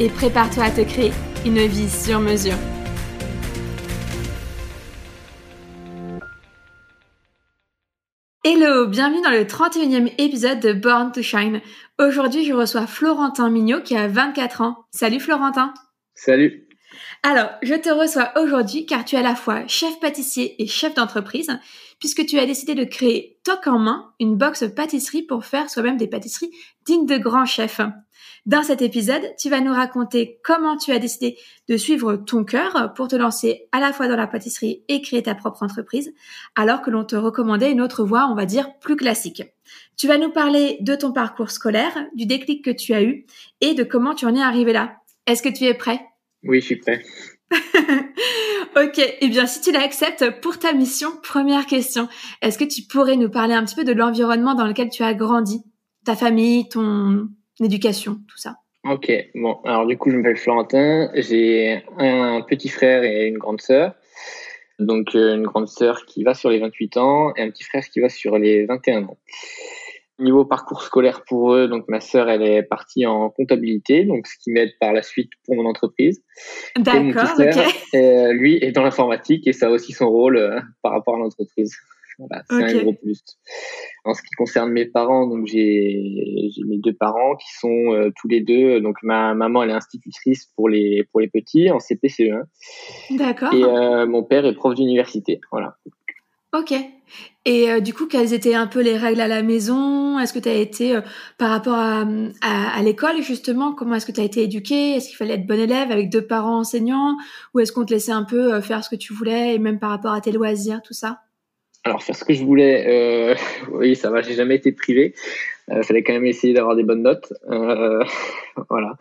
et prépare-toi à te créer une vie sur mesure. Hello, bienvenue dans le 31e épisode de Born to Shine. Aujourd'hui, je reçois Florentin Mignot qui a 24 ans. Salut Florentin. Salut. Alors, je te reçois aujourd'hui car tu es à la fois chef pâtissier et chef d'entreprise, puisque tu as décidé de créer Toc en main, une box pâtisserie pour faire soi-même des pâtisseries dignes de grands chefs. Dans cet épisode, tu vas nous raconter comment tu as décidé de suivre ton cœur pour te lancer à la fois dans la pâtisserie et créer ta propre entreprise, alors que l'on te recommandait une autre voie, on va dire, plus classique. Tu vas nous parler de ton parcours scolaire, du déclic que tu as eu et de comment tu en es arrivé là. Est-ce que tu es prêt? Oui, je suis prêt. ok, et eh bien si tu l'acceptes pour ta mission, première question, est-ce que tu pourrais nous parler un petit peu de l'environnement dans lequel tu as grandi? Ta famille, ton l'éducation, tout ça. Ok, bon, alors du coup, je m'appelle Florentin, j'ai un petit frère et une grande sœur. Donc, euh, une grande sœur qui va sur les 28 ans et un petit frère qui va sur les 21 ans. Niveau parcours scolaire pour eux, donc ma sœur, elle est partie en comptabilité, donc ce qui m'aide par la suite pour mon entreprise. D'accord, ok. Lui est dans l'informatique et ça a aussi son rôle euh, par rapport à l'entreprise. Voilà, c'est un gros plus. En ce qui concerne mes parents, donc j'ai mes deux parents qui sont euh, tous les deux. Donc ma maman elle est institutrice pour les pour les petits en CPCE1. D'accord. Et euh, mon père est prof d'université. Voilà. Ok. Et euh, du coup, quelles étaient un peu les règles à la maison? Est-ce que tu as été par rapport à, à, à l'école justement Comment est-ce que tu as été éduqué Est-ce qu'il fallait être bon élève avec deux parents enseignants? Ou est-ce qu'on te laissait un peu faire ce que tu voulais et même par rapport à tes loisirs, tout ça? Alors faire ce que je voulais, euh, oui, ça va. J'ai jamais été privé. Il euh, fallait quand même essayer d'avoir des bonnes notes. Euh, voilà.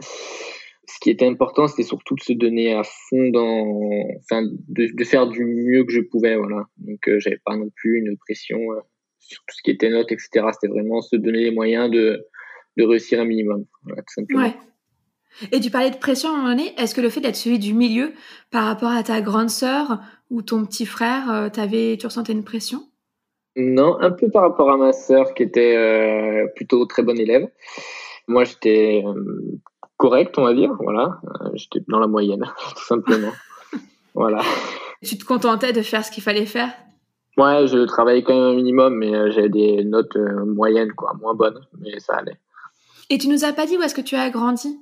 Ce qui était important, c'était surtout de se donner à fond dans, enfin, de, de, faire du mieux que je pouvais. Voilà. Donc j'avais pas non plus une pression sur tout ce qui était notes, etc. C'était vraiment se donner les moyens de, de réussir un minimum. Voilà, tout simplement. Ouais. Et tu parlais de pression à un moment donné. Est-ce que le fait d'être celui du milieu par rapport à ta grande sœur ou ton petit frère, euh, avais, tu ressentais une pression? Non, un peu par rapport à ma sœur qui était euh, plutôt très bonne élève. Moi, j'étais euh, correct, on va dire. Voilà, j'étais dans la moyenne, tout simplement. voilà. Tu te contentais de faire ce qu'il fallait faire? Ouais, je travaillais quand même un minimum, mais j'avais des notes moyennes, quoi, moins bonnes, mais ça allait. Et tu nous as pas dit où est-ce que tu as grandi?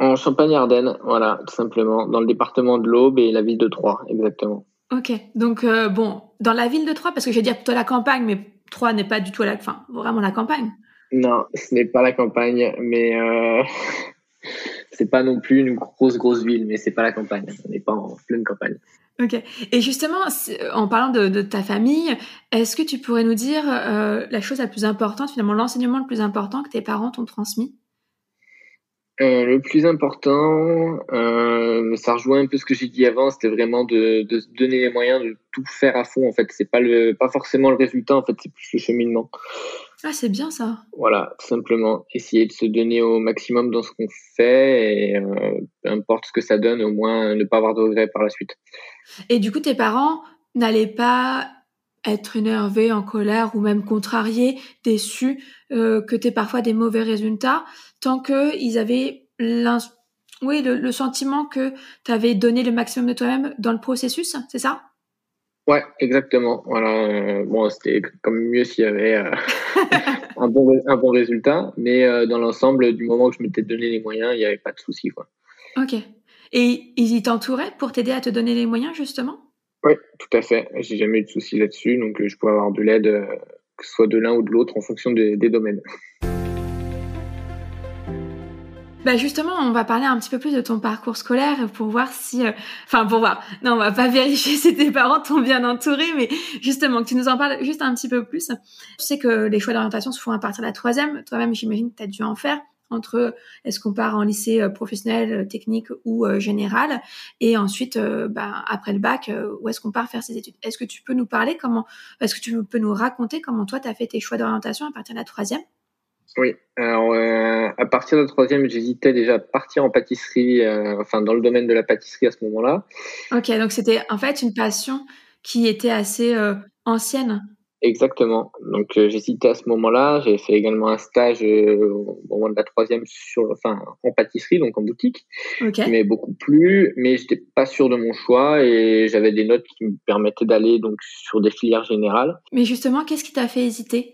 En Champagne-Ardenne, voilà, tout simplement, dans le département de l'Aube et la ville de Troyes, exactement. Ok, donc euh, bon, dans la ville de Troyes, parce que je vais dire plutôt la campagne, mais Troyes n'est pas du tout la, enfin, vraiment la campagne. Non, ce n'est pas la campagne, mais euh, c'est pas non plus une grosse grosse ville, mais c'est pas la campagne. On n'est pas en pleine campagne. Ok. Et justement, en parlant de, ta famille, est-ce que tu pourrais nous dire euh, la chose la plus importante, finalement, l'enseignement le plus important que tes parents t'ont transmis? Euh, le plus important, euh, ça rejoint un peu ce que j'ai dit avant, c'était vraiment de, de, se donner les moyens de tout faire à fond. En fait, c'est pas le, pas forcément le résultat. En fait, c'est plus le cheminement. Ah, c'est bien ça. Voilà, tout simplement essayer de se donner au maximum dans ce qu'on fait et euh, peu importe ce que ça donne, au moins ne pas avoir de regrets par la suite. Et du coup, tes parents n'allaient pas être énervés, en colère ou même contrariés, déçus euh, que tu parfois des mauvais résultats, tant qu'ils avaient oui, le, sentiment que tu avais donné le maximum de toi-même dans le processus, c'est ça? Ouais, exactement. Voilà. Euh, bon, c'était comme mieux s'il y avait euh, un, bon, un bon résultat, mais dans l'ensemble, du moment que je m'étais donné les moyens, il n'y avait pas de souci. Quoi. Ok. Et ils t'entouraient pour t'aider à te donner les moyens, justement? Oui, tout à fait. J'ai jamais eu de soucis là-dessus, donc euh, je peux avoir de l'aide, euh, que ce soit de l'un ou de l'autre, en fonction des, domaines. Bah justement, on va parler un petit peu plus de ton parcours scolaire pour voir si, euh, enfin pour voir. Non, on va pas vérifier si tes parents t'ont bien entouré, mais justement que tu nous en parles juste un petit peu plus. Tu sais que les choix d'orientation se font à partir de la troisième. Toi-même, j'imagine que tu as dû en faire entre est-ce qu'on part en lycée euh, professionnel, euh, technique ou euh, général, et ensuite, bah, après le bac, où est-ce qu'on part faire ses études? Est-ce que tu peux nous parler comment, est-ce que tu peux nous raconter comment toi, tu as fait tes choix d'orientation à partir de la troisième? Oui, alors à partir de la troisième, j'hésitais déjà à partir en pâtisserie, enfin dans le domaine de la pâtisserie à ce moment-là. Ok, donc c'était en fait une passion qui était assez ancienne. Exactement. Donc euh, j'hésitais à ce moment-là. J'ai fait également un stage euh, au moment de la troisième sur, enfin, en pâtisserie, donc en boutique, qui m'avait beaucoup plu, mais j'étais pas sûr de mon choix et j'avais des notes qui me permettaient d'aller donc sur des filières générales. Mais justement, qu'est-ce qui t'a fait hésiter?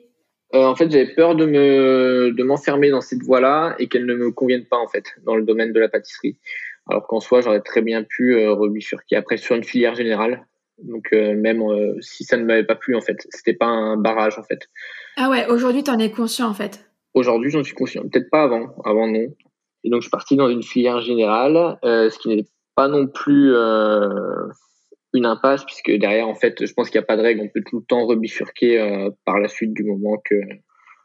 Euh, En fait, j'avais peur de me de m'enfermer dans cette voie-là et qu'elle ne me convienne pas en fait dans le domaine de la pâtisserie. Alors qu'en soi, j'aurais très bien pu euh, rebifurquer après sur une filière générale donc euh, même euh, si ça ne m'avait pas plu en fait, c'était pas un barrage en fait. Ah ouais, aujourd'hui tu en es conscient en fait. Aujourd'hui j'en suis conscient, peut-être pas avant, avant non. Et donc je suis parti dans une filière générale, euh, ce qui n'est pas non plus une impasse puisque derrière en fait je pense qu'il n'y a pas de règle, on peut tout le temps rebifurquer par la suite du moment que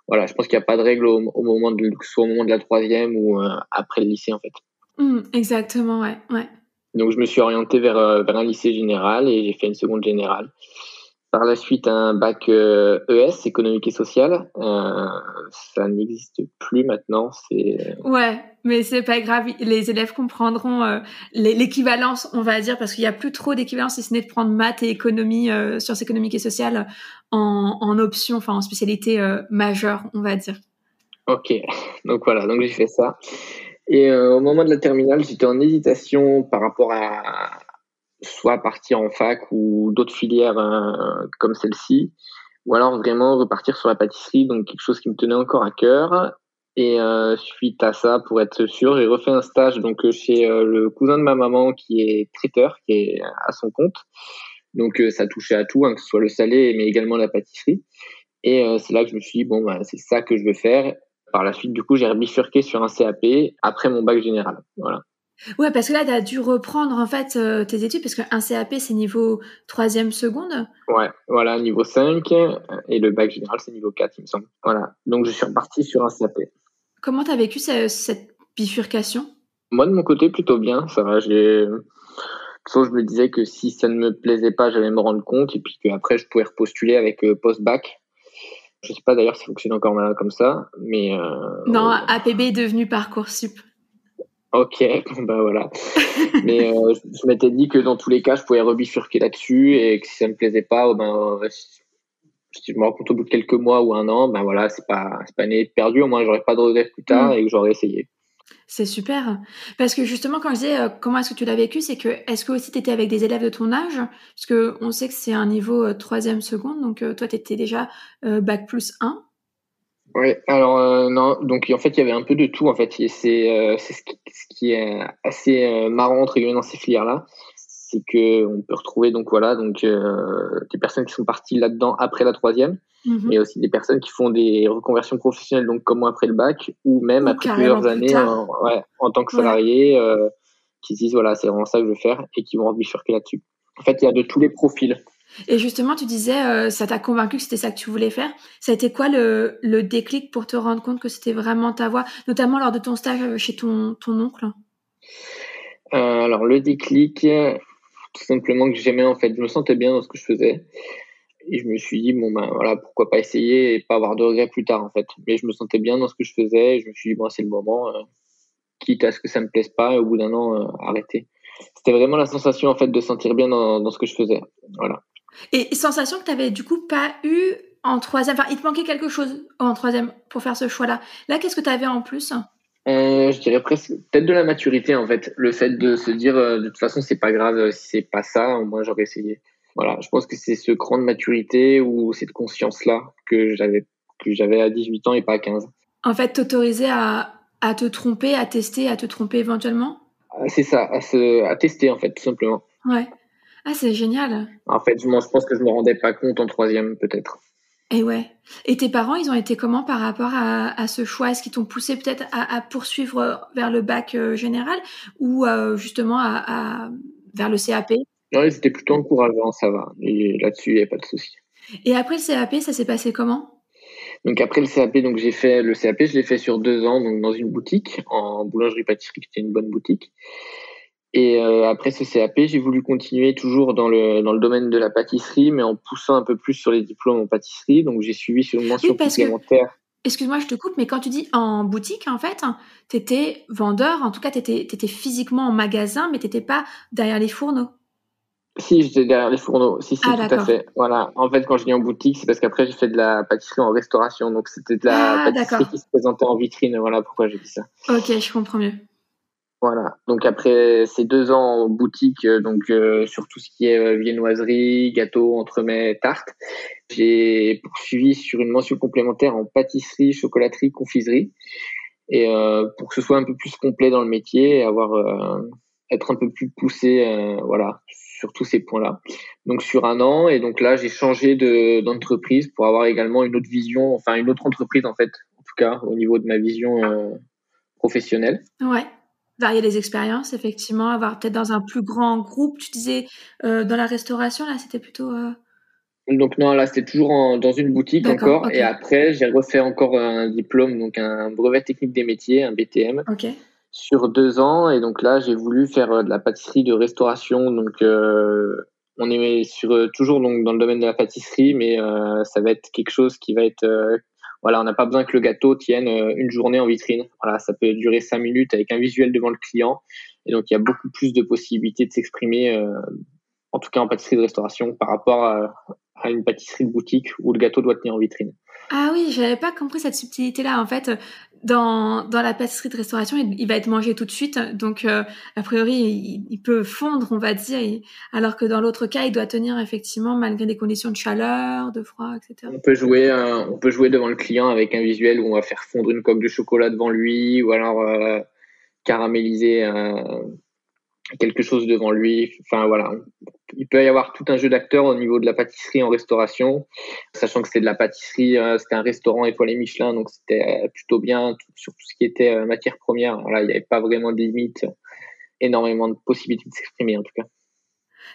voilà, je pense qu'il n'y a pas de règle au, moment de soit au moment de la troisième ou après le lycée en fait. Mmh, exactement, ouais, ouais. Donc je me suis orienté vers, euh, vers un lycée général et j'ai fait une seconde générale. Par la suite, un bac ES, euh, e économique et social. Euh, ça n'existe plus maintenant. C'est ouais, mais c'est pas grave. Les élèves comprendront l'équivalence, on va dire, parce qu'il y a plus trop d'équivalence si ce n'est de prendre maths et économie, sciences économiques et sociales en, en option, enfin en spécialité majeure, on va dire. Ok, donc voilà, donc j'ai fait ça. Et euh, au moment de la terminale, j'étais en hésitation par rapport à soit partir en fac ou d'autres filières euh, comme celle-ci, ou alors vraiment repartir sur la pâtisserie, donc quelque chose qui me tenait encore à cœur. Et euh, suite à ça, pour être sûr, j'ai refait un stage donc chez le cousin de ma maman qui est traiteur, qui est à son compte. Donc ça touchait à tout, hein, que ce soit le salé, mais également la pâtisserie. Et c'est là que je me suis dit bon, bah, c'est ça que je veux faire par la suite, du coup, j'ai bifurqué sur un CAP après mon bac général. Voilà. Ouais, parce que là, tu as dû reprendre en fait euh, tes études, parce qu'un CAP, c'est niveau 3e seconde. Ouais, voilà, niveau 5, et le bac général, c'est niveau 4, il me semble. Voilà, donc je suis reparti sur un CAP. Comment tu as vécu cette bifurcation? Moi, de mon côté, plutôt bien, ça va. J'ai... Sauf je me disais que si ça ne me plaisait pas, j'allais me rendre compte, et puis qu'après, je pouvais repostuler avec euh, post-bac. Je sais pas d'ailleurs si ça fonctionne encore comme ça, mais. Euh, non, APB est devenu Parcoursup. Ok, bah voilà. mais euh, je m'étais dit que dans tous les cas, je pouvais rebifurquer là-dessus et que si ça me plaisait pas, oh ben, si je me rends compte au bout de quelques mois ou un an, ben voilà, c'est pas, c'est pas né perdu. Au moins, j'aurais pas de regrets plus tard mm. et que j'aurais essayé. C'est super. Parce que justement, quand je disais euh, comment est-ce que tu l'as vécu, c'est que est-ce que aussi tu étais avec des élèves de ton âge? Parce que on sait que c'est un niveau euh, troisième seconde, donc euh, toi, tu étais déjà bac plus 1. Oui, alors non, donc en fait, il y avait un peu de tout. En fait, c'est ce, ce, qui est assez marrant entre guillemets dans ces filières-là c'est que on peut retrouver donc voilà donc euh, des personnes qui sont parties là-dedans après la troisième, mhm. mais aussi des personnes qui font des reconversions professionnelles donc comme moi après le bac ou même après plusieurs années en, ouais, en, tant que salarié euh, qui se disent voilà c'est vraiment ça que je veux faire et qui vont bifurquer là-dessus. En fait, il y a de tous les profils. Et justement, tu disais, euh, ça t'a convaincu que c'était ça que tu voulais faire. Ça a été quoi le, le déclic pour te rendre compte que c'était vraiment ta voie, notamment lors de ton stage chez ton, ton oncle? Alors, le déclic, tout simplement que j'aimais en fait. Je me sentais bien dans ce que je faisais. Et je me suis dit, bon, ben voilà, pourquoi pas essayer et pas avoir de regrets plus tard en fait. Mais je me sentais bien dans ce que je faisais et je me suis dit, bon, c'est le moment, euh, quitte à ce que ça me plaise pas, et au bout d'un an, euh, arrêter. C'était vraiment la sensation en fait de sentir bien dans, dans ce que je faisais. Voilà. Et sensation que tu avais du coup pas eu en troisième, enfin il te manquait quelque chose en troisième pour faire ce choix-là. Là, qu'est-ce que tu avais en plus? Euh, Je dirais presque peut-être de la maturité en fait. Le fait de se dire euh, de toute façon c'est pas grave si c'est pas ça, au moins j'aurais essayé. Voilà, je pense que c'est ce cran de maturité ou cette conscience-là que j'avais que j'avais à 18 ans et pas à 15. En fait, t'autoriser à, à te tromper, à tester, à te tromper éventuellement? Ah, C'est ça, à, se, à tester en fait, tout simplement. Ouais. Ah, c'est génial. En fait, je, je pense que je me rendais pas compte en troisième, peut-être. Et ouais. Et tes parents, ils ont été comment par rapport à, à ce choix? Est-ce qu'ils t'ont poussé peut-être à, à, poursuivre vers le bac euh, général ou euh, justement à, vers le CAP Non, ils étaient plutôt encourageants, ça va. Et là-dessus, il n'y a pas de souci. Et après le CAP, ça s'est passé comment? Donc après le CAP, donc j'ai fait le CAP, je l'ai fait sur deux ans, donc dans une boutique en boulangerie-pâtisserie, qui était une bonne boutique. Et euh, après ce CAP, j'ai voulu continuer toujours dans le, dans le domaine de la pâtisserie, mais en poussant un peu plus sur les diplômes en pâtisserie. Donc j'ai suivi sur une mention complémentaire. Excuse-moi, je te coupe, mais quand tu dis en boutique, en fait, tu étais vendeur, en tout cas, tu étais, physiquement en magasin, mais tu n'étais pas derrière les fourneaux. Si, j'étais derrière les fourneaux. Si, si, ah, tout à fait. Voilà. En fait, quand je dis en boutique, c'est parce qu'après, j'ai fait de la pâtisserie en restauration. Donc, c'était de la ah, pâtisserie qui se présentait en vitrine. Voilà pourquoi j'ai dit ça. Ok, je comprends mieux. Voilà. Donc après ces deux ans en boutique, euh, donc euh, sur tout ce qui est euh, viennoiserie, gâteaux, entremets, tartes, j'ai poursuivi sur une mention complémentaire en pâtisserie, chocolaterie, confiserie, et pour que ce soit un peu plus complet dans le métier, avoir être un peu plus poussé, voilà, sur tous ces points-là. Donc sur un an, et donc là j'ai changé de d'entreprise pour avoir également une autre vision, enfin une autre entreprise en fait, en tout cas au niveau de ma vision professionnelle. Ouais varier les expériences, effectivement, avoir peut-être dans un plus grand groupe. Tu disais euh, dans la restauration, là, c'était plutôt. Euh, donc non, là, c'était toujours dans une boutique encore. Et après, j'ai refait encore un diplôme, donc un brevet technique des métiers, un BTM, sur deux ans. Et donc là, j'ai voulu faire euh, de la pâtisserie de restauration. Donc on est sur toujours donc dans le domaine de la pâtisserie, mais ça va être quelque chose qui va être voilà, on n'a pas besoin que le gâteau tienne euh, une journée en vitrine. Voilà, ça peut durer cinq minutes avec un visuel devant le client. Et donc, il y a beaucoup plus de possibilités de s'exprimer, euh, en tout cas en pâtisserie de restauration, par rapport à, à une pâtisserie de boutique où le gâteau doit tenir en vitrine. Ah oui, j'avais pas compris cette subtilité-là. En fait, dans, dans la pâtisserie de restauration, il, va être mangé tout de suite. Donc, euh, a priori, il, peut fondre, on va dire. alors que dans l'autre cas, il doit tenir effectivement malgré des conditions de chaleur, de froid, etc. On peut jouer, euh, on peut jouer devant le client avec un visuel où on va faire fondre une coque de chocolat devant lui, ou alors euh, caraméliser quelque chose devant lui. Enfin voilà, il peut y avoir tout un jeu d'acteurs au niveau de la pâtisserie en restauration, sachant que c'est de la pâtisserie, euh, c'était un restaurant étoilé Michelin, donc c'était euh, plutôt bien sur tout ce qui était euh, matière première. Voilà, il n'y avait pas vraiment de limite, énormément de possibilités de s'exprimer en tout cas.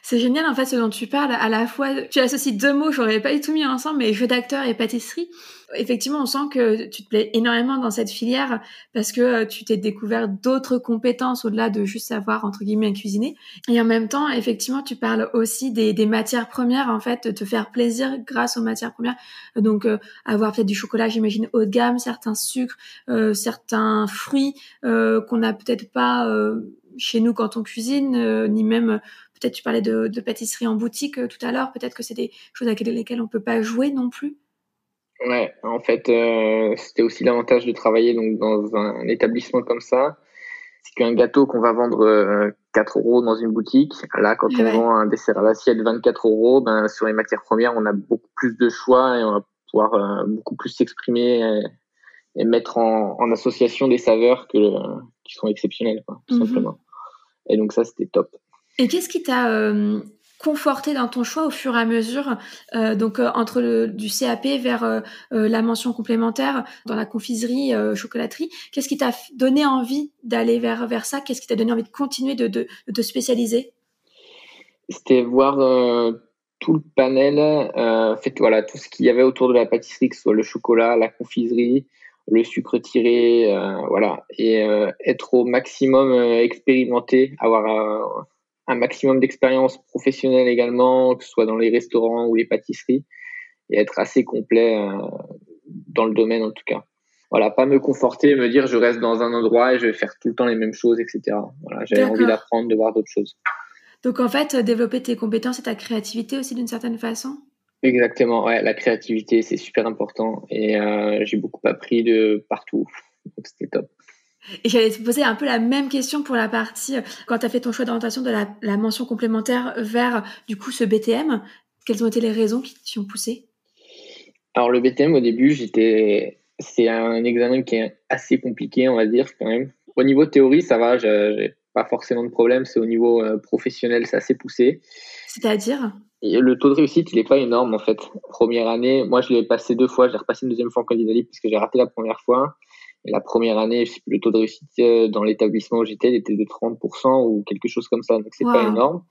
C'est génial en fait ce dont tu parles. À la fois, tu associes deux mots, j'aurais pas du tout mis ensemble, mais jeu d'acteur et pâtisserie. Effectivement, on sent que tu te plais énormément dans cette filière parce que euh, tu t'es découvert d'autres compétences au-delà de juste savoir entre guillemets cuisiner. Et en même temps, effectivement, tu parles aussi des, des matières premières en fait, de te faire plaisir grâce aux matières premières. Donc euh, avoir peut-être du chocolat, j'imagine haut de gamme, certains sucres, euh, certains fruits qu'on n'a peut-être pas chez nous quand on cuisine, ni même Peut-être tu parlais de, pâtisserie en boutique euh, tout à l'heure. Peut-être que c'est des choses avec lesquelles on peut pas jouer non plus? Ouais, en fait, euh, c'était aussi l'avantage de travailler donc dans un établissement comme ça. C'est qu'un gâteau qu'on va vendre 4 euh, euros dans une boutique, là, quand on vend un dessert à l'assiette 24 euros, ben, sur les matières premières, on a beaucoup plus de choix et on va pouvoir beaucoup plus s'exprimer et, mettre en, association des saveurs que, qui sont exceptionnelles, tout mhm. simplement. Et donc ça, c'était top. Et qu'est-ce qui t'a euh, conforté dans ton choix au fur et à mesure, euh, donc euh, entre du CAP vers la mention complémentaire dans la confiserie, chocolaterie? Qu'est-ce qui t'a donné envie d'aller vers, vers ça? Qu'est-ce qui t'a donné envie de continuer de, de, de spécialiser? C'était voir tout le panel, fait voilà tout ce qu'il y avait autour de la pâtisserie, que ce soit le chocolat, la confiserie, le sucre tiré, voilà, et être au maximum expérimenté, avoir un maximum d'expérience professionnelle également, que ce soit dans les restaurants ou les pâtisseries, et être assez complet euh, dans le domaine en tout cas. Voilà, pas me conforter, me dire je reste dans un endroit et je vais faire tout le temps les mêmes choses, etc. Voilà, j'avais envie d'apprendre, de voir d'autres choses. Donc en fait, développer tes compétences et ta créativité aussi d'une certaine façon? Exactement, ouais, la créativité, c'est super important et euh, j'ai beaucoup appris de partout. Donc c'était top. Et j'allais te poser un peu la même question pour la partie, euh, quand tu as fait ton choix d'orientation de la, mention complémentaire vers du coup ce BTM, quelles ont été les raisons qui t'y ont poussé? Alors le BTM au début, j'étais c'est un examen qui est assez compliqué, on va dire quand même. Au niveau théorie, ça va, j'ai pas forcément de problème, c'est au niveau euh, professionnel, c'est assez poussé. C'est-à-dire? Le taux de réussite, il n'est pas énorme en fait. Première année, moi je l'ai passé deux fois, j'ai repassé une deuxième fois en candidat libre parce que j'ai raté la première fois. Et la première année, le taux de réussite euh, dans l'établissement où j'étais, il était de 30% ou quelque chose comme ça, donc c'est pas énorme.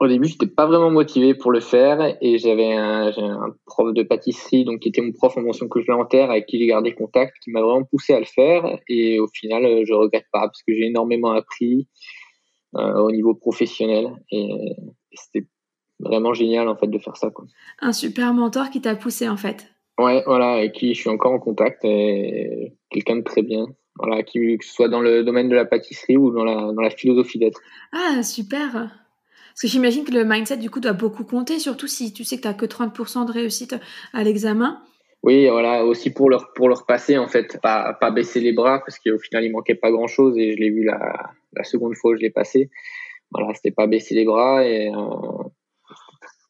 Au début, j'étais pas vraiment motivé pour le faire et j'avais un, un, prof de pâtisserie, donc qui était mon prof en mention complémentaire avec qui j'ai gardé contact, qui m'a vraiment poussé à le faire. Et au final, euh, je regrette pas parce que j'ai énormément appris euh, au niveau professionnel et, et c'était vraiment génial en fait de faire ça. Quoi. Un super mentor qui t'a poussé en fait. Ouais, voilà, avec qui je suis encore en contact et quelqu'un de très bien. Voilà, qui, que ce soit dans le domaine de la pâtisserie ou dans la, dans la philosophie d'être. Ah, super. Parce que j'imagine que le mindset, du coup, doit beaucoup compter, surtout si tu sais que tu n'as que 30% de réussite à l'examen. Oui, voilà, aussi pour leur, pour leur passer, en fait, pas, pas baisser les bras, parce qu'au final, il manquait pas grand-chose, et je l'ai vu la, la seconde fois où je l'ai passé. Voilà, c'était pas baisser les bras, et euh,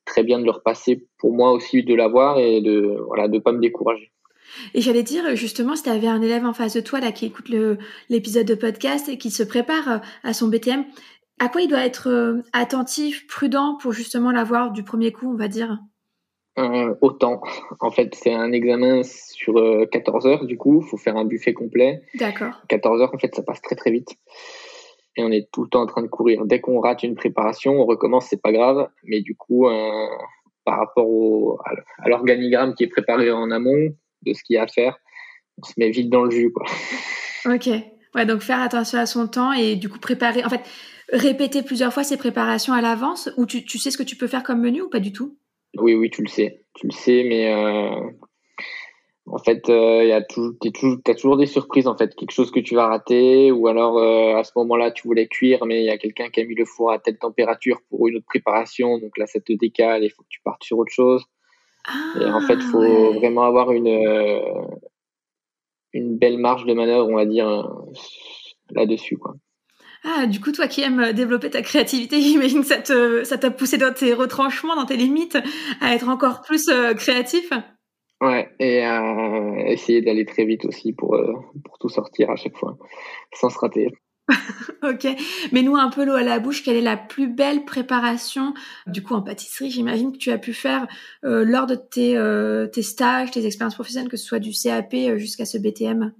très bien de leur passer pour moi aussi de l'avoir et de voilà de pas me décourager. Et j'allais dire justement si tu avais un élève en face de toi là qui écoute l'épisode de podcast et qui se prépare euh, à son BTM, à quoi il doit être euh, attentif, prudent pour justement l'avoir du premier coup, on va dire? Euh, Autant. En fait, c'est un examen sur 14 heures du coup, il faut faire un buffet complet. D'accord. 14 heures en fait, ça passe très très vite et on est tout le temps en train de courir. Dès qu'on rate une préparation, on recommence, c'est pas grave. Mais du coup, euh, par rapport au, à l'organigramme qui est préparé en amont de ce qu'il y a à faire, on se met vite dans le jus, quoi. Ok. Ouais, donc faire attention à son temps et du coup préparer. En fait, répéter plusieurs fois ces préparations à l'avance ou tu, tu sais ce que tu peux faire comme menu ou pas du tout? Oui, oui, tu le sais. Tu le sais, mais euh, en fait, euh, il y a toujours, toujours, as toujours des surprises en fait, quelque chose que tu vas rater, ou alors euh, à ce moment-là tu voulais cuire, mais il y a quelqu'un qui a mis le four à telle température pour une autre préparation, donc là ça te décale, il faut que tu partes sur autre chose. et en fait, il faut ah, vraiment avoir une euh, une belle marge de manœuvre, on va dire là-dessus, quoi. Ah, du coup, toi qui aimes développer ta créativité, j'imagine que ça t'a poussé dans tes retranchements, dans tes limites, à être encore plus créatif. Ouais, et euh, essayer d'aller très vite aussi pour, euh, pour tout sortir à chaque fois, sans se rater. ok, mais nous un peu l'eau à la bouche, quelle est la plus belle préparation du coup en pâtisserie J'imagine que tu as pu faire euh, lors de tes, tes stages, tes expériences professionnelles, que ce soit du CAP jusqu'à ce BTM.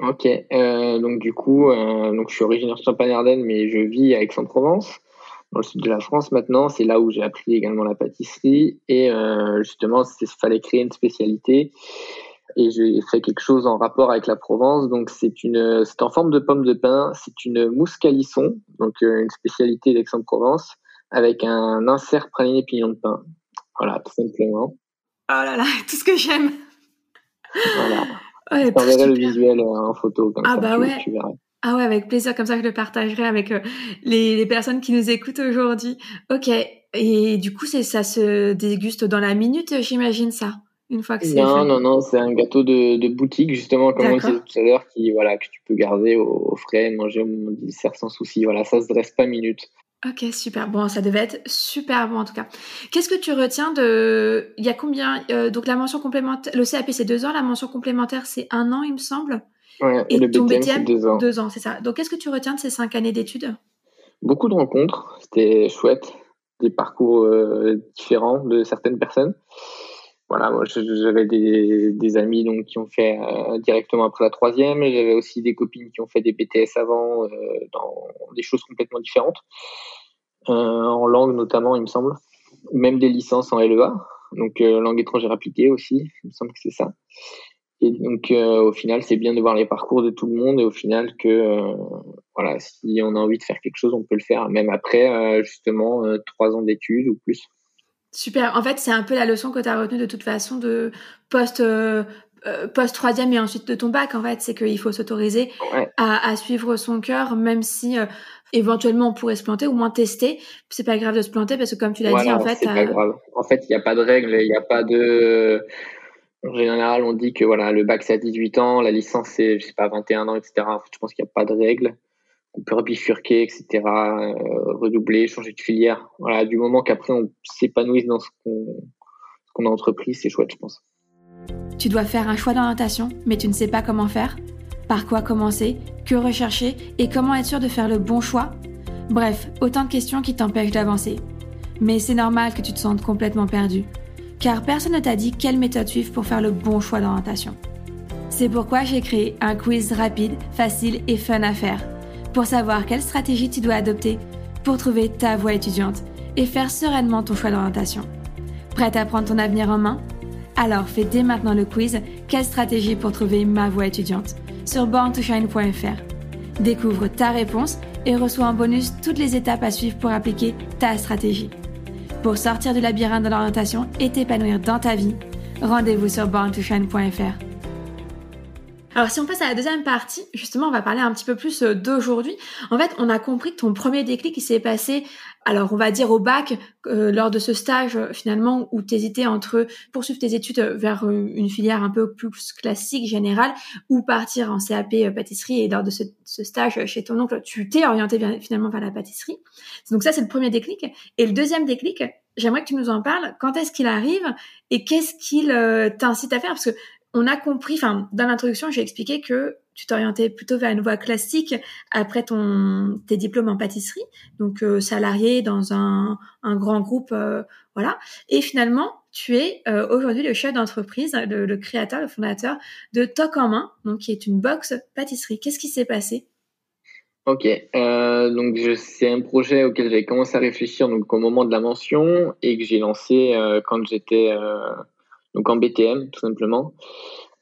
Ok, donc du coup, donc je suis originaire de Champagne-Ardenne, mais je vis à Aix-en-Provence dans le sud de la France maintenant. C'est là où j'ai appris également la pâtisserie. Et euh, justement, il fallait créer une spécialité. Et j'ai fait quelque chose en rapport avec la Provence. Donc, c'est une, c'est en forme de pomme de pin. C'est une mousse calisson, donc euh, une spécialité d'Aix-en-Provence, avec un insert praliné pignon de pain. Voilà, tout simplement. Oh là là, tout ce que j'aime. Voilà. Ouais, je le visuel euh, en photo. Comme ah bah ouais. Tu ah ouais, avec plaisir, comme ça je le partagerai avec euh, les, les, personnes qui nous écoutent aujourd'hui. Ok, et du coup, c'est ça se déguste dans la minute, j'imagine ça, une fois que c'est Non, non, non, c'est un gâteau de, de, boutique, justement, comme on disait tout à l'heure, qui, voilà, que tu peux garder au, frais, manger au dessert sans souci. Voilà, ça se dresse pas minute. Ok, super. Bon, ça devait être super bon en tout cas. Qu'est-ce que tu retiens de... Il y a combien... Euh, donc la mention complémentaire... Le CAP c'est deux ans, la mention complémentaire c'est un an il me semble? Et, le ton BTM, deux ans. Deux ans, c'est ça. Donc, qu'est-ce que tu retiens de ces cinq années d'études? Beaucoup de rencontres, c'était chouette, des parcours euh, différents de certaines personnes. Voilà, moi j'avais des, des, amis donc qui ont fait euh, directement après la troisième, j'avais aussi des copines qui ont fait des BTS avant euh, dans des choses complètement différentes, en langue notamment, il me semble, même des licences en LEA, donc langue étrangère appliquée aussi, il me semble que c'est ça. Et donc, euh, au final, c'est bien de voir les parcours de tout le monde et au final que, euh, voilà, si on a envie de faire quelque chose, on peut le faire, même après, euh, justement, trois ans d'études ou plus. Super. En fait, c'est un peu la leçon que tu as retenue de toute façon de post post troisième et ensuite de ton bac. En fait, c'est qu'il faut s'autoriser à, à, suivre son cœur, même si éventuellement on pourrait se planter, au moins tester. C'est pas grave de se planter parce que comme tu l'as dit, en fait, c'est pas grave. En fait, il n'y a pas de règle, il n'y a pas de. En général, on dit que voilà, le bac c'est à 18 ans, la licence c'est, je sais pas, 21 ans, etc. Je pense qu'il n'y a pas de règle. On peut bifurquer, etc., euh, redoubler, changer de filière. Voilà, du moment qu'après on s'épanouisse dans ce qu'on, ce qu'on a entrepris, c'est chouette, je pense. Tu dois faire un choix d'orientation, mais tu ne sais pas comment faire Par quoi commencer Que rechercher Et comment être sûr de faire le bon choix Bref, autant de questions qui t'empêchent d'avancer. Mais c'est normal que tu te sentes complètement perdu car personne ne t'a dit quelle méthode suivre pour faire le bon choix d'orientation. C'est pourquoi j'ai créé un quiz rapide, facile et fun à faire, pour savoir quelle stratégie tu dois adopter pour trouver ta voie étudiante et faire sereinement ton choix d'orientation. Prête à prendre ton avenir en main? Alors fais dès maintenant le quiz Quelle stratégie pour trouver ma voie étudiante? Sur borntoshine.fr. Découvre ta réponse et reçois en bonus toutes les étapes à suivre pour appliquer ta stratégie. Pour sortir du labyrinthe de l'orientation et t'épanouir dans ta vie, rendez-vous sur borntoshine.fr. Alors si on passe à la deuxième partie, justement, on va parler un petit peu plus euh, d'aujourd'hui. En fait, on a compris que ton premier déclic, il s'est passé, alors on va dire au bac, euh, lors de ce stage euh, finalement où tu hésitais entre poursuivre tes études vers une filière un peu plus classique, générale, ou partir en CAP pâtisserie. Et lors de ce, stage chez ton oncle, tu t'es orienté finalement vers la pâtisserie. Donc ça, c'est le premier déclic. Et le deuxième déclic, j'aimerais que tu nous en parles. Quand est-ce qu'il arrive et qu'est-ce qu'il t'incite à faire? Parce que on a compris, enfin, dans l'introduction, j'ai expliqué que tu t'orientais plutôt vers une voie classique après ton tes diplômes en pâtisserie, donc euh, salarié dans un, grand groupe, euh, voilà. Et finalement, tu es euh, aujourd'hui le chef d'entreprise, le, créateur, le fondateur de Toc en main, donc qui est une box pâtisserie. Qu'est-ce qui s'est passé? Ok, donc c'est un projet auquel j'avais commencé à réfléchir donc au moment de la mention et que j'ai lancé quand j'étais donc en BTM tout simplement.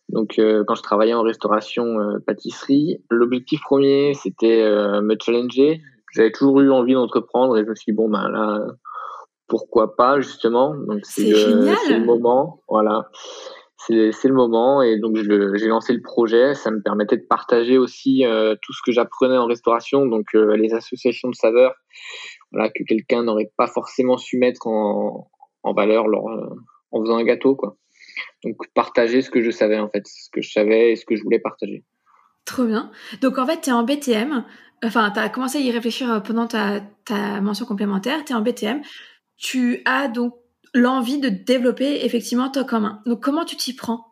Donc euh, quand je travaillais en restauration euh, pâtisserie, l'objectif premier c'était euh, me challenger. J'avais toujours eu envie d'entreprendre et je me suis dit bon ben là pourquoi pas justement. Donc c'est le moment, voilà. C'est le moment et donc j'ai lancé le projet. Ça me permettait de partager aussi tout ce que j'apprenais en restauration, donc les associations de saveurs, voilà que quelqu'un n'aurait pas forcément su mettre en, en valeur lors, en faisant un gâteau, quoi. Donc partager ce que je savais en fait, ce que je savais et ce que je voulais partager. Trop bien. Donc en fait, tu es en BTM, enfin tu as commencé à y réfléchir euh, pendant ta, ta mention complémentaire, tu es en BTM, tu as donc l'envie de développer effectivement ton commun. Donc comment tu t'y prends?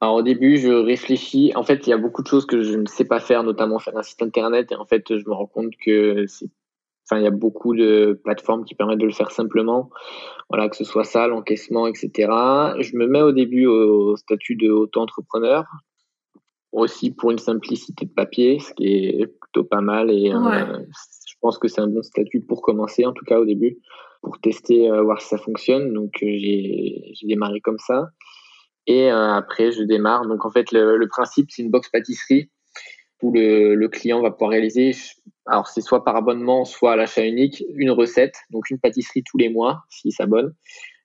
Alors au début, je réfléchis. En fait, il y a beaucoup de choses que je ne sais pas faire, notamment faire un site internet. Et en fait, je me rends compte que c'est Enfin, il y a beaucoup de plateformes qui permettent de le faire simplement. Voilà, que ce soit ça, l'encaissement, etc. Je me mets au début au statut de auto-entrepreneur, aussi pour une simplicité de papier, ce qui est plutôt pas mal. Et euh, je pense que c'est un bon statut pour commencer, en tout cas au début, pour tester, euh, voir si ça fonctionne. Donc euh, j'ai démarré comme ça. Et après, je démarre. Donc en fait, le, le principe, c'est une box pâtisserie où le, le client va pouvoir réaliser alors, c'est soit par abonnement, soit à l'achat unique, une recette, donc une pâtisserie tous les mois, s'il s'abonne.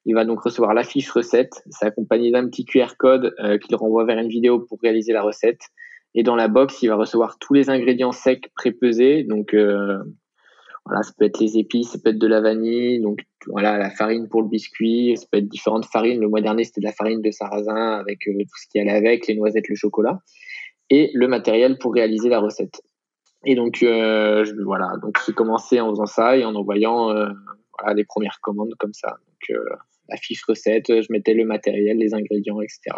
Il va donc recevoir la fiche recette. C'est accompagné d'un petit QR code euh, qu'il renvoie vers une vidéo pour réaliser la recette. Et dans la box, il va recevoir tous les ingrédients secs prépesés. Donc, euh, voilà, ça peut être les épices, ça peut être de la vanille, donc voilà, la farine pour le biscuit, ça peut être différentes farines. Le mois dernier, c'était de la farine de sarrasin avec euh, tout ce qui allait avec, les noisettes, le chocolat. Et le matériel pour réaliser la recette. Et donc, euh, je, voilà, donc j'ai commencé en faisant ça et en envoyant euh, voilà, les premières commandes comme ça. Donc, euh, la fiche recette, je mettais le matériel, les ingrédients, etc.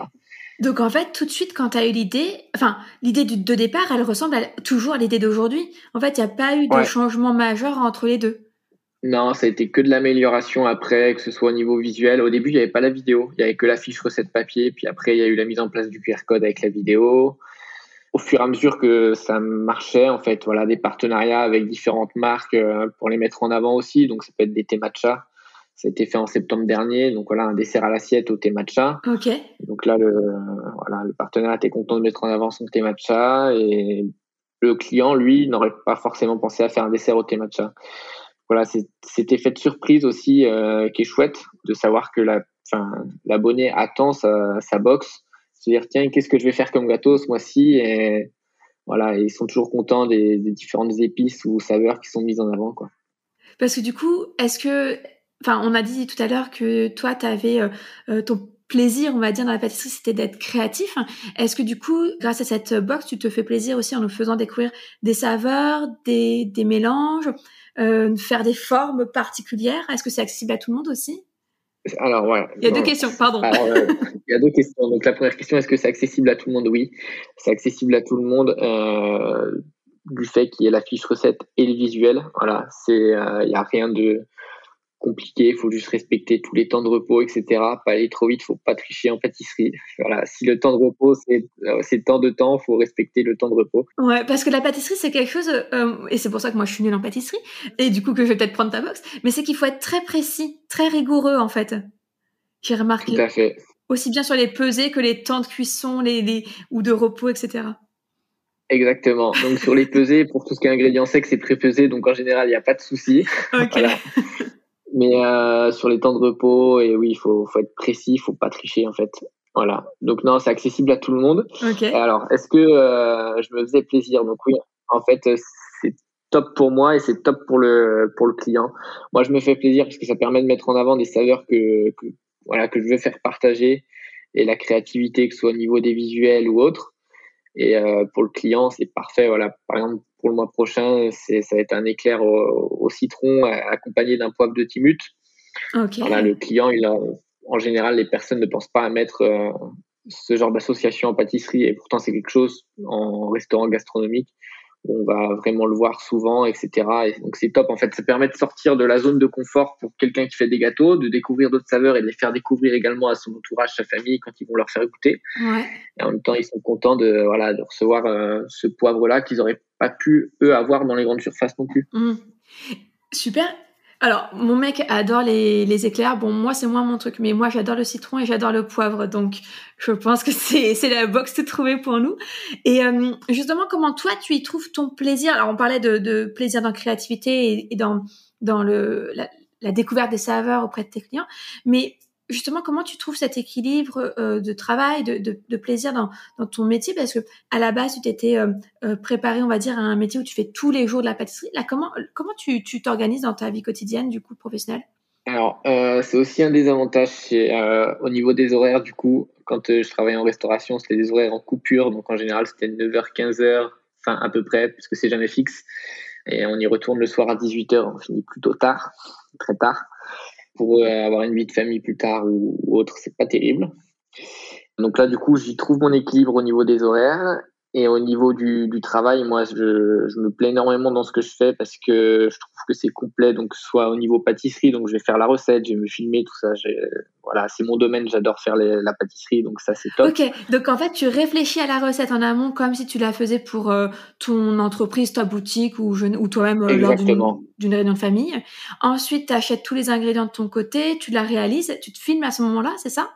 Donc en fait, tout de suite, quand tu as eu l'idée, enfin, l'idée de départ, elle ressemble toujours à l'idée d'aujourd'hui. En fait, il n'y a pas eu de changement majeur entre les deux. Non, ça a été que de l'amélioration après, que ce soit au niveau visuel. Au début, il n'y avait pas la vidéo, il n'y avait que la fiche recette papier. Puis après, il y a eu la mise en place du QR code avec la vidéo au fur et à mesure que ça marchait, en fait, voilà, des partenariats avec différentes marques euh, pour les mettre en avant aussi. Donc, ça peut être des thé matcha. Ça a été fait en septembre dernier. Donc, voilà, un dessert à l'assiette au thé matcha. OK. Donc là, le, voilà, le partenaire était content de mettre en avant son thé matcha et le client, lui, n'aurait pas forcément pensé à faire un dessert au thé matcha. Voilà, c'était fait de surprise aussi, euh, qui est chouette de savoir que la, l'abonné attend sa, sa box se dire tiens qu'est-ce que je vais faire comme gâteau ce mois-ci et voilà, ils sont toujours contents des, différentes épices ou saveurs qui sont mises en avant, quoi. Parce que du coup, est-ce que, enfin, on a dit tout à l'heure que toi, tu avais ton plaisir, on va dire, dans la pâtisserie, c'était d'être créatif. Est-ce que du coup, grâce à cette box, tu te fais plaisir aussi en nous faisant découvrir des saveurs, des, des mélanges, euh, faire des formes particulières? Est-ce que c'est accessible à tout le monde aussi? Alors, ouais. Il y a deux questions, pardon. Euh, il y a deux questions. Donc, la première question, est-ce que c'est accessible à tout le monde? Oui, c'est accessible à tout le monde euh, du fait qu'il y ait la fiche recette et le visuel. Voilà, c'est, il n'y a rien de, compliqué, il faut juste respecter tous les temps de repos, etc. Pas aller trop vite, faut pas tricher en pâtisserie. Voilà, si le temps de repos c'est euh, tant de temps, faut respecter le temps de repos. Ouais, parce que la pâtisserie c'est quelque chose, euh, et c'est pour ça que moi je suis nulle en pâtisserie, et du coup que je vais peut-être prendre ta box, mais c'est qu'il faut être très précis, très rigoureux en fait. J'ai remarqué. Tout à fait. Aussi bien sur les pesées que les temps de cuisson, les, les ou de repos, etc. Exactement. Donc sur les pesées, pour tout ce qui est ingrédients secs, c'est pré-pesé, donc en général il n'y a pas de souci. Ok. Mais euh, sur les temps de repos, et oui, il faut, faut être précis, il faut pas tricher en fait. Voilà. Donc non, c'est accessible à tout le monde. Alors, est-ce que euh, je me faisais plaisir? Donc oui, en fait, c'est top pour moi et c'est top pour le pour le client. Moi, je me fais plaisir parce que ça permet de mettre en avant des saveurs que, que voilà que je veux faire partager et la créativité, que ce soit au niveau des visuels ou autre. Et euh, pour le client, c'est parfait. Voilà, par exemple, pour le mois prochain, c'est ça va être un éclair au, citron accompagné d'un poivre de timut. Voilà, le client, il a, en général, les personnes ne pensent pas à mettre euh, ce genre d'association en pâtisserie, et pourtant c'est quelque chose en restaurant gastronomique on va vraiment le voir souvent, etc. Et donc c'est top. En fait, ça permet de sortir de la zone de confort pour quelqu'un qui fait des gâteaux, de découvrir d'autres saveurs et de les faire découvrir également à son entourage, sa famille, quand ils vont leur faire goûter. Ouais. Et en même temps, ils sont contents de voilà de recevoir euh, ce poivre-là qu'ils n'auraient pas pu eux avoir dans les grandes surfaces non plus. Mmh. Super. Alors, mon mec adore les, éclairs. Bon, moi, c'est moins mon truc, mais moi, j'adore le citron et j'adore le poivre. Donc, je pense que c'est, c'est la box trouvée pour nous. Et euh, justement, comment toi, tu y trouves ton plaisir? Alors, on parlait de, de plaisir dans la créativité et, dans, dans le, la, la découverte des saveurs auprès de tes clients. Mais justement, comment tu trouves cet équilibre euh, de travail, de, plaisir dans, ton métier? Parce que à la base, tu t'étais euh, euh, préparé, on va dire, à un métier où tu fais tous les jours de la pâtisserie. Là, comment, tu t'organises dans ta vie quotidienne, du coup, professionnelle? Alors, c'est aussi un des avantages au niveau des horaires. Du coup, quand je travaillais en restauration, c'était des horaires en coupure. Donc, en général, c'était 9h, 15h, enfin, à peu près, puisque c'est jamais fixe. Et on y retourne le soir à 18h. On finit plutôt tard, très tard avoir une vie de famille plus tard ou, autre, c'est pas terrible. Donc là, du coup, j'y trouve mon équilibre au niveau des horaires et au niveau du, du travail, moi, je, je, me plais énormément dans ce que je fais parce que je trouve que c'est complet. Donc, soit au niveau pâtisserie, donc je vais faire la recette, je vais me filmer, tout ça. Voilà, c'est mon domaine, j'adore faire la pâtisserie, donc ça, c'est top. Ok, donc en fait, tu réfléchis à la recette en amont comme si tu la faisais pour euh, ton entreprise, ta boutique ou, ou toi-même euh, lors d'une réunion de famille. Ensuite, tu achètes tous les ingrédients de ton côté, tu la réalises, tu te filmes à ce moment-là, c'est ça?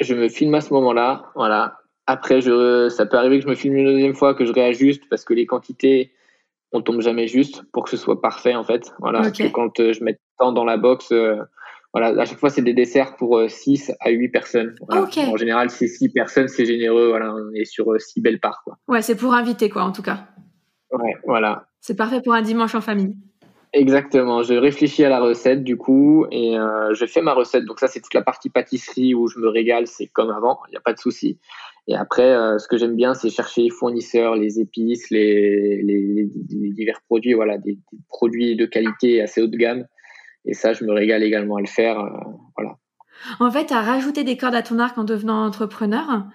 Je me filme à ce moment-là, voilà après, je, ça peut arriver que je me filme une deuxième fois, que je réajuste parce que les quantités, on tombe jamais juste pour que ce soit parfait en fait. Voilà. Que quand euh, je mets tant dans la box, euh, voilà, à chaque fois c'est des desserts pour 6 euh, à 8 personnes. En général, c'est 6 personnes, c'est généreux. Voilà, on est sur 6 belles parts. Quoi. Ouais, c'est pour inviter quoi en tout cas. Ouais, voilà. C'est parfait pour un dimanche en famille. Exactement. Je réfléchis à la recette du coup et je fais ma recette. Donc ça, c'est toute la partie pâtisserie où je me régale. C'est comme avant, il n'y a pas de souci. Et après, euh, ce que j'aime bien, c'est chercher les fournisseurs, les épices, les, les, divers produits, voilà, des, produits de qualité assez haut de gamme. Et ça, je me régale également à le faire. Euh, voilà. En fait, tu as rajouté des cordes à ton arc en devenant entrepreneur.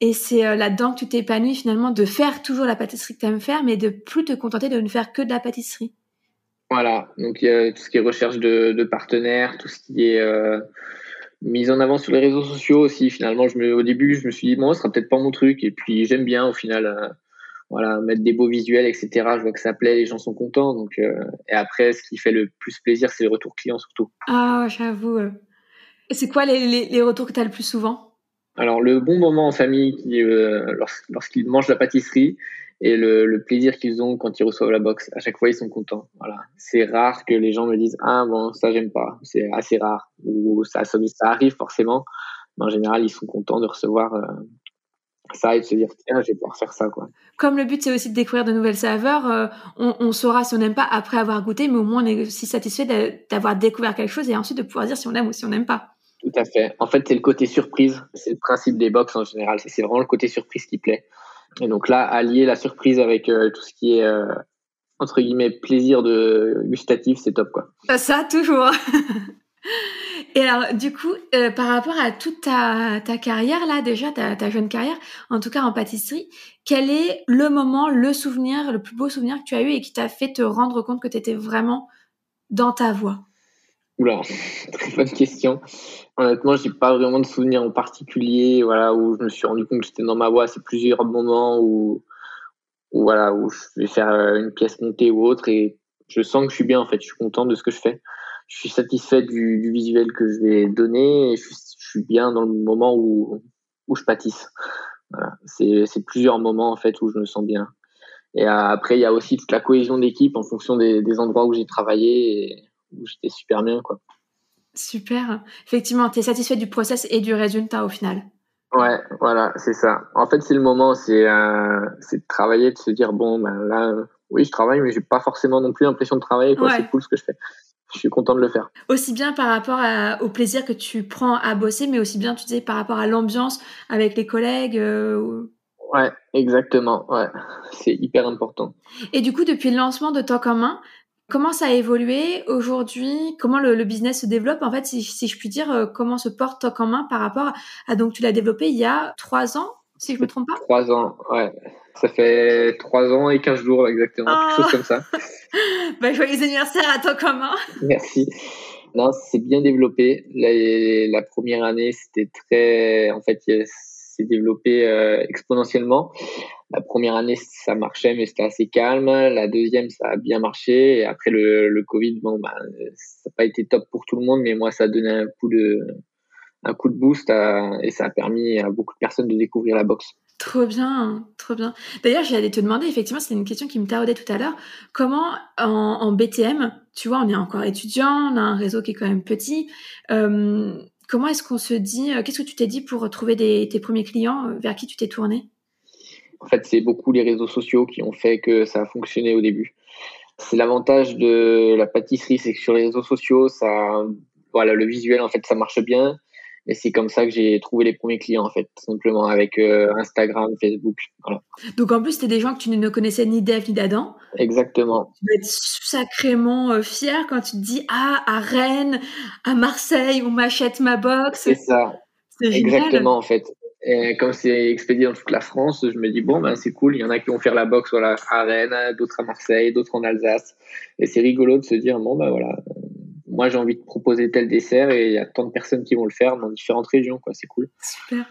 Et c'est euh, là-dedans que tu t'épanouis finalement de faire toujours la pâtisserie que tu aimes faire, mais de plus te contenter de ne faire que de la pâtisserie. Voilà, donc il y a tout ce qui est recherche de, de partenaires, tout ce qui est mise en avant sur les réseaux sociaux aussi. Finalement, je me, au début, je me suis dit, bon, ce sera peut-être pas mon truc. Et puis, j'aime bien au final, euh, voilà, mettre des beaux visuels, etc. Je vois que ça plaît, les gens sont contents. Donc, euh, et après, ce qui fait le plus plaisir, c'est les retours clients surtout. Ah, j'avoue. C'est quoi les, les, les, retours que tu as le plus souvent? Alors, le bon moment en famille, qui, euh, lorsqu'ils mangent la pâtisserie, et le, le plaisir qu'ils ont quand ils reçoivent la box. À chaque fois, ils sont contents. Voilà. C'est rare que les gens me disent ah bon ça j'aime pas. C'est assez rare. Ou ça, ça, arrive forcément, mais en général ils sont contents de recevoir euh, ça et de se dire tiens je vais pouvoir faire ça quoi. Comme le but c'est aussi de découvrir de nouvelles saveurs, euh, on, on, saura si on n'aime pas après avoir goûté, mais au moins on est aussi satisfait d'avoir découvert quelque chose et ensuite de pouvoir dire si on aime ou si on n'aime pas. Tout à fait. En fait c'est le côté surprise, c'est le principe des box en général, c'est vraiment le côté surprise qui plaît. Et donc là allier la surprise avec euh, tout ce qui est euh, entre guillemets plaisir de gustatif, c'est top quoi. Bah, ça toujours. Et alors, du coup, euh, par rapport à toute ta, carrière, là, déjà, ta, ta, jeune carrière, en tout cas en pâtisserie, quel est le moment, le souvenir, le plus beau souvenir que tu as eu et qui t'a fait te rendre compte que tu étais vraiment dans ta voie? Oula, très bonne question. Honnêtement, j'ai pas vraiment de souvenir en particulier, voilà, où je me suis rendu compte que j'étais dans ma voie. C'est plusieurs moments où, où, voilà, où je vais faire euh, une pièce montée ou autre et je sens que je suis bien, en fait. Je suis content de ce que je fais je suis satisfait du, visuel que je vais donner et je suis, bien dans le moment où, où je pâtisse. Voilà. C'est, plusieurs moments en fait où je me sens bien. Et après, il y a aussi toute la cohésion d'équipe en fonction des, des endroits où j'ai travaillé où j'étais super bien. Quoi. Super. Effectivement, tu es satisfait du process et du résultat au final. Ouais, voilà, c'est ça. En fait, c'est le moment, c'est, euh, c'est de travailler, de se dire, bon, ben là, oui, je travaille, mais j'ai pas forcément non plus l'impression de travailler. Quoi. Ouais. C'est cool ce que je fais je suis content de le faire. Aussi bien par rapport à, au plaisir que tu prends à bosser, mais aussi bien, tu disais, par rapport à l'ambiance avec les collègues. Euh, Ouais, exactement. Ouais, c'est hyper important. Et du coup, depuis le lancement de Temps commun, comment ça a évolué aujourd'hui? Comment le, le, business se développe? En fait, si, si, je puis dire, euh, comment se porte Temps commun par rapport à donc tu l'as développé il y a trois ans, si je me trompe pas? Trois ans, ouais. Ça fait trois ans et quinze jours exactement, oh. quelque chose comme ça. bah, joyeux anniversaire à toi commun. Merci. Non, c'est bien développé. La, la première année, c'était très, en fait, c'est développé euh, exponentiellement. La première année, ça marchait, mais c'était assez calme. La deuxième, ça a bien marché. Et après le, Covid, bon, bah, ça n'a pas été top pour tout le monde, mais moi, ça a donné un coup de, un coup de boost à, et ça a permis à beaucoup de personnes de découvrir la boxe. Trop bien, trop bien. D'ailleurs, j'allais te demander, effectivement, c'est une question qui me taraudait tout à l'heure. Comment, en, BTM, tu vois, on est encore étudiant, on a un réseau qui est quand même petit. Euh, comment est-ce qu'on se dit, euh, qu'est-ce que tu t'es dit pour trouver tes premiers clients euh, Vers qui tu t'es tourné? En fait, c'est beaucoup les réseaux sociaux qui ont fait que ça a fonctionné au début. C'est l'avantage de la pâtisserie, c'est que sur les réseaux sociaux, ça, voilà, le visuel, en fait, ça marche bien. Et c'est comme ça que j'ai trouvé les premiers clients, en fait, simplement avec euh, Instagram, Facebook. Voilà. Donc en plus, c'était des gens que tu ne connaissais ni d'Eve ni d'Adam. Exactement. Tu dois être sacrément euh, fier quand tu te dis Ah, à Rennes, à Marseille, on m'achète ma box. C'est ça. C'est Exactement, en fait. Et comme c'est expédié dans toute la France, je me dis bon ben c'est cool, il y en a qui vont faire la boxe voilà à Rennes, d'autres à Marseille, d'autres en Alsace. Et c'est rigolo de se dire bon ben voilà, moi j'ai envie de proposer tel dessert et il y a tant de personnes qui vont le faire dans différentes régions, quoi. C'est cool. Super.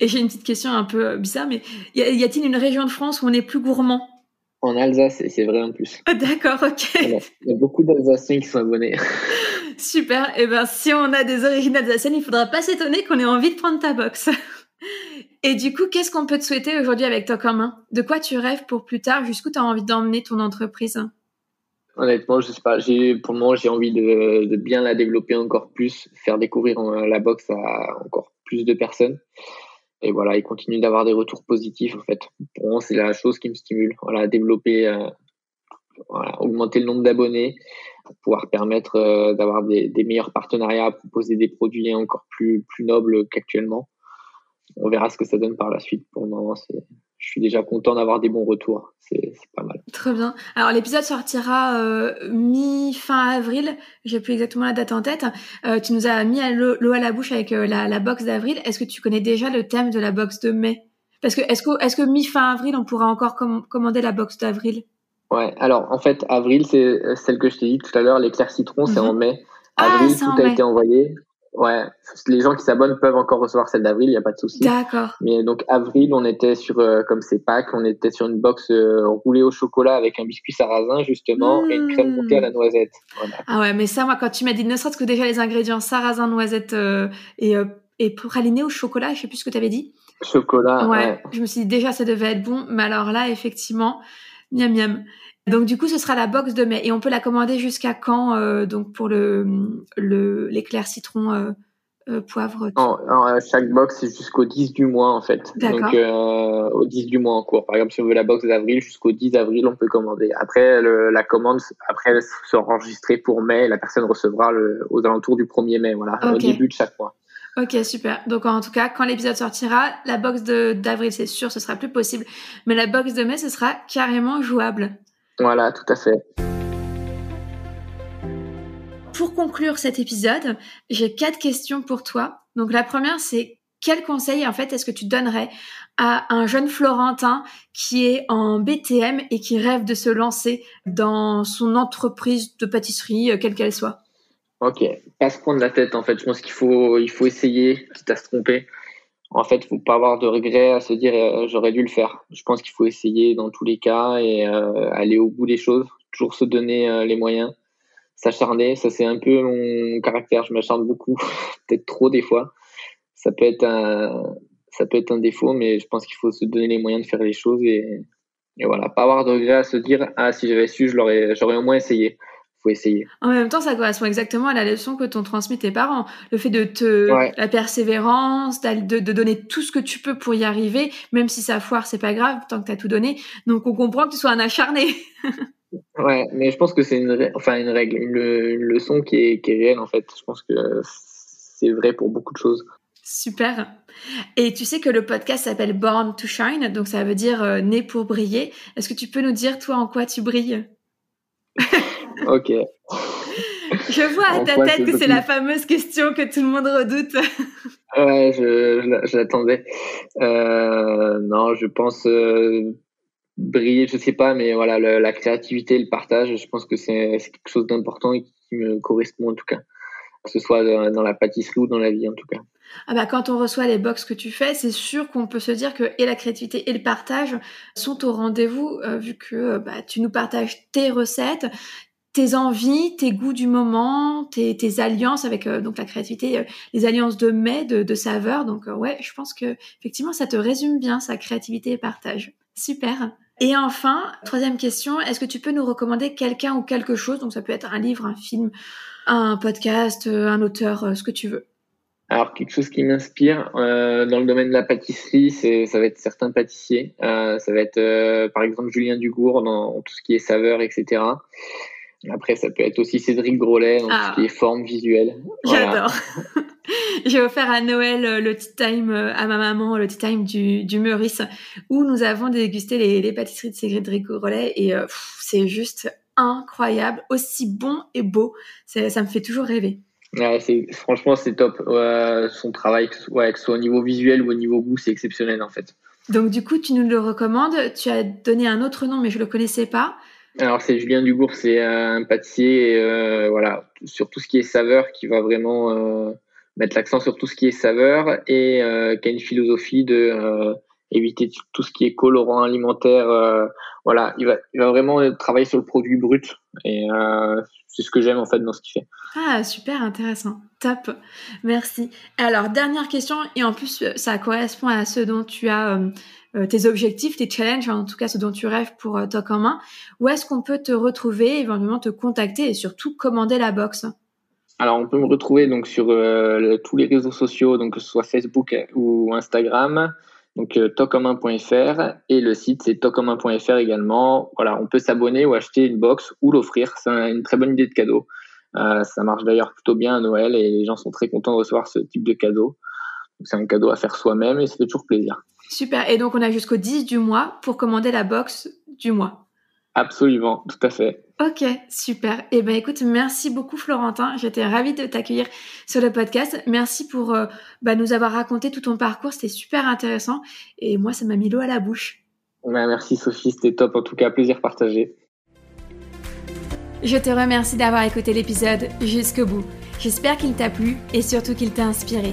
Et j'ai une petite question un peu bizarre, mais y a-t-il une région de France où on est plus gourmand? En Alsace, c'est vrai en plus. Oh, D'accord, ok. Il y a beaucoup d'Alsaciens qui sont abonnés. Super. Et eh ben si on a des origines alsaciennes, il faudra pas s'étonner qu'on ait envie de prendre ta box. Et du coup, qu'est-ce qu'on peut te souhaiter aujourd'hui avec toi commun De quoi tu rêves pour plus tard? Jusqu'où tu as envie d'emmener ton entreprise? Honnêtement, je sais pas. Pour le moment, j'ai envie de, bien la développer encore plus, faire découvrir la boxe à encore plus de personnes. Et voilà, et continuer d'avoir des retours positifs, en fait. Pour moi, c'est la chose qui me stimule. Voilà, développer, euh, augmenter le nombre d'abonnés pouvoir permettre euh, d'avoir des, meilleurs partenariats, proposer des produits encore plus nobles qu'actuellement. On verra ce que ça donne par la suite. Pour le moment, je suis déjà content d'avoir des bons retours. C'est pas mal. Très bien. Alors l'épisode sortira euh, mi-fin avril. J'ai plus exactement la date en tête. Euh, tu nous as mis l'eau à la bouche avec euh, la, la box d'avril. Est-ce que tu connais déjà le thème de la box de mai? Parce que est-ce que, est que mi-fin avril, on pourra encore com commander la box d'avril? Ouais. Alors en fait, avril, c'est celle que je t'ai dit tout à l'heure. L'éclair citron, c'est mm -hmm. en mai. Ah, avril, ah, tout a mai. été envoyé. Ouais, les gens qui s'abonnent peuvent encore recevoir celle d'avril, il n'y a pas de souci. D'accord. Mais donc avril, on était sur, euh, comme c'est Pâques, on était sur une box euh, roulée au chocolat avec un biscuit sarrasin justement mmh. et une crème montée à la noisette. Voilà. Ah ouais, mais ça, moi, quand tu m'as dit ne serait-ce que déjà les ingrédients sarrasin, noisette euh, et et praliné au chocolat, je sais plus ce que tu avais dit. Chocolat. Ouais, ouais. Je me suis dit déjà ça devait être bon, mais alors là, effectivement, miam miam. Donc du coup, ce sera la box de mai et on peut la commander jusqu'à quand euh, donc pour le le l'éclair citron euh, euh, poivre? Chaque box, c'est jusqu'au 10 du mois, en fait. Donc, au 10 du mois en cours. Par exemple, si on veut la box d'avril, jusqu'au 10 avril, on peut commander. Après, la commande, après, elle sera enregistrée pour mai. La personne recevra le, aux alentours du 1er mai, voilà, au début de chaque mois. Ok, super. Donc en tout cas, quand l'épisode sortira, la box d'avril, c'est sûr, ce sera plus possible. Mais la box de mai, ce sera carrément jouable. Voilà, tout à fait. Pour conclure cet épisode, j'ai quatre questions pour toi. Donc la première, c'est quel conseil en fait est-ce que tu donnerais à un jeune Florentin qui est en BTM et qui rêve de se lancer dans son entreprise de pâtisserie, euh, quelle qu'elle soit? Ok, pas se prendre la tête en fait. Je pense qu'il faut, il faut essayer, quitte à se tromper. En fait, faut pas avoir de regrets à se dire euh, j'aurais dû le faire. Je pense qu'il faut essayer dans tous les cas et euh, aller au bout des choses. Toujours se donner les moyens s'acharner. Ça, c'est un peu mon caractère. Je m'acharne beaucoup, peut-être trop des fois. Ça peut être un, ça peut être un défaut, mais je pense qu'il faut se donner les moyens de faire les choses et, et voilà, pas avoir de regret à se dire ah si j'avais su, j'aurais au moins essayé. Faut essayer. En même temps, ça correspond exactement à la leçon que t'ont transmis tes parents. Le fait de te, la persévérance, de, de, donner tout ce que tu peux pour y arriver, même si ça foire, c'est pas grave, tant que t'as tout donné. Donc, on comprend que tu sois un acharné. Ouais, mais je pense que c'est une, enfin une règle, une, leçon qui est, qui est réelle en fait. Je pense que c'est vrai pour beaucoup de choses. Super. Et tu sais que le podcast s'appelle Born to Shine, donc ça veut dire euh, né pour briller. Est-ce que tu peux nous dire toi en quoi tu brilles? Ok. Je vois à ta tête que c'est la fameuse question que tout le monde redoute. ouais, je, l'attendais. Euh, non, je pense euh, briller, je sais pas, mais voilà, la créativité, le partage, je pense que c'est quelque chose d'important et qui me correspond en tout cas, que ce soit dans la pâtisserie ou dans la vie en tout cas. Ah bah quand on reçoit les box que tu fais, c'est sûr qu'on peut se dire que et la créativité et le partage sont au rendez-vous euh, vu que bah, tu nous partages tes recettes, tes envies, tes goûts du moment, tes, alliances avec euh, la créativité, les alliances de mets, de, de saveurs. Donc ouais, je pense que effectivement ça te résume bien sa créativité et partage. Super. Et enfin, troisième question, est-ce que tu peux nous recommander quelqu'un ou quelque chose? Donc ça peut être un livre, un film, un podcast, euh, un auteur, euh, ce que tu veux. Alors quelque chose qui m'inspire euh, dans le domaine de la pâtisserie, c'est ça va être certains pâtissiers. ça va être par exemple Julien Dugour dans tout ce qui est saveur, etc. Après, ça peut être aussi Cédric Grolet dans tout ce ah. qui est forme visuelle. J'adore. J'ai offert à Noël euh, le tea time euh, à ma maman, le tea time du, du Meurice, où nous avons dégusté les, les pâtisseries de Cédric Grolet et euh, c'est juste incroyable, aussi bon et beau. Ça me fait toujours rêver. Ouais, franchement, c'est top. son travail, ouais, que ce soit au niveau visuel ou au niveau goût, c'est exceptionnel en fait. Donc du coup, tu nous le recommandes. Tu as donné un autre nom, mais je le connaissais pas. Alors c'est Julien Dugour, c'est un pâtissier, euh, voilà, sur tout ce qui est saveur, qui va vraiment euh, mettre l'accent sur tout ce qui est saveur et euh, qui a une philosophie de euh, éviter tout ce qui est colorant alimentaire. Euh, voilà, il va, il va vraiment travailler sur le produit brut et c'est ce que j'aime en fait dans ce qu'il fait. Ah super intéressant, top, merci. Alors dernière question et en plus ça correspond à ce dont tu as euh, tes objectifs, tes challenges, en tout cas ce dont tu rêves pour euh, Talk en main, où est-ce qu'on peut te retrouver, éventuellement te contacter et surtout commander la box? Alors, on peut me retrouver donc sur euh, tous les réseaux sociaux, donc que ce soit Facebook ou Instagram, donc euh, et le site c'est tocommun.fr également. Voilà, on peut s'abonner ou acheter une box ou l'offrir. C'est une très bonne idée de cadeau. ça marche d'ailleurs plutôt bien à Noël et les gens sont très contents de recevoir ce type de cadeau. C'est un cadeau à faire soi-même et ça fait toujours plaisir. Super. Et donc, on a jusqu'au 10 du mois pour commander la box du mois. Absolument, tout à fait. Ok, super. Eh ben écoute, merci beaucoup Florentin. J'étais ravie de t'accueillir sur le podcast. Merci pour euh, bah, nous avoir raconté tout ton parcours. C'était super intéressant. Et moi, ça m'a mis l'eau à la bouche. merci Sophie, c'était top. En tout cas, plaisir partagé. Je te remercie d'avoir écouté l'épisode jusqu'au bout. J'espère qu'il t'a plu et surtout qu'il t'a inspiré.